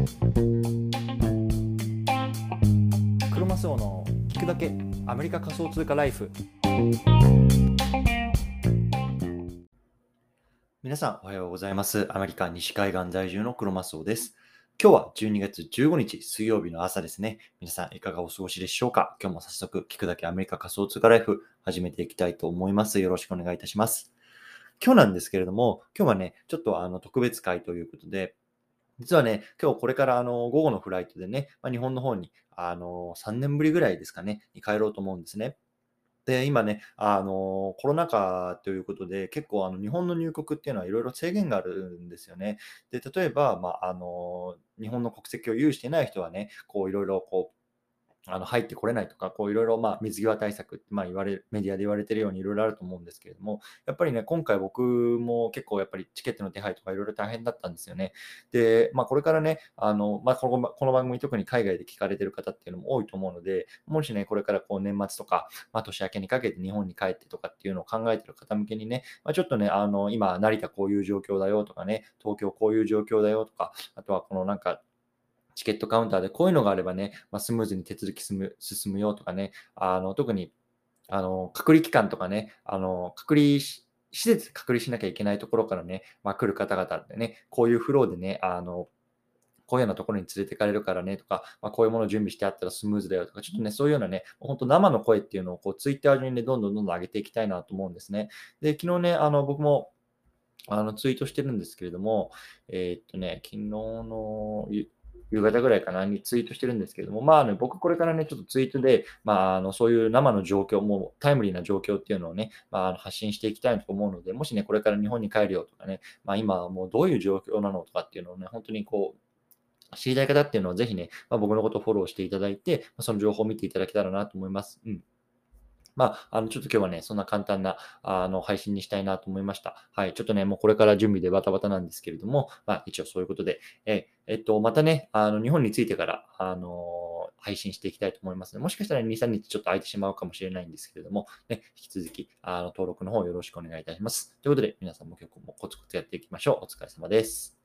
クロマスオの聞くだけアメリカ仮想通貨ライフ皆さんおはようございますアメリカ西海岸在住のクロマスオです今日は12月15日水曜日の朝ですね。皆さんいかがお過ごしでしょうか？今日も早速聞くだけアメリカ仮想通貨ライフ始めていきたいと思います。よろしくお願いいたします。今日なんですけれども、今日はね、ちょっとあの特別会ということで、実はね、今日これからあの午後のフライトでね、まあ、日本の方にあの3年ぶりぐらいですかね、に帰ろうと思うんですね。で、今ね、あの、コロナ禍ということで、結構あの日本の入国っていうのはいろいろ制限があるんですよね。で、例えば、まあ、あの、日本の国籍を有していない人はね、こういろいろこう、あの入ってこれないとか、こういろいろま水際対策ってまあ言われメディアで言われてるようにいろいろあると思うんですけれども、やっぱりね、今回僕も結構やっぱりチケットの手配とかいろいろ大変だったんですよね。で、まあこれからね、あのまあ、このこの番組特に海外で聞かれてる方っていうのも多いと思うので、もしね、これからこう年末とか、まあ、年明けにかけて日本に帰ってとかっていうのを考えてる方向けにね、まあ、ちょっとね、あの今、成田こういう状況だよとかね、東京こういう状況だよとか、あとはこのなんかチケットカウンターでこういうのがあればね、まあ、スムーズに手続き進む進むよとかね、あの特にあの隔離期間とかね、あの隔離施設で隔離しなきゃいけないところからね、まあ、来る方々ってね、こういうフローでね、あのこういうようなところに連れてかれるからねとか、まあ、こういうものを準備してあったらスムーズだよとか、ちょっとね、そういうようなね、本当生の声っていうのをこうツイッター上にね、どんどんどんどん上げていきたいなと思うんですね。で、昨日ね、あの僕もあのツイートしてるんですけれども、えー、っとね、昨日の夕方ぐらいかなにツイートしてるんですけども、まあね、僕これからね、ちょっとツイートで、まあ、あのそういう生の状況、もタイムリーな状況っていうのをね、まあ、発信していきたいと思うので、もしね、これから日本に帰るよとかね、まあ、今もうどういう状況なのとかっていうのをね、本当にこう、知りたい方っていうのはぜひね、まあ、僕のことをフォローしていただいて、その情報を見ていただけたらなと思います。うん。まあ、あの、ちょっと今日はね、そんな簡単な、あの、配信にしたいなと思いました。はい。ちょっとね、もうこれから準備でバタバタなんですけれども、まあ、一応そういうことで、え、えっと、またね、あの、日本についてから、あの、配信していきたいと思います、もしかしたら2、3日ちょっと空いてしまうかもしれないんですけれども、ね、引き続き、あの、登録の方よろしくお願いいたします。ということで、皆さんも結構もコツコツやっていきましょう。お疲れ様です。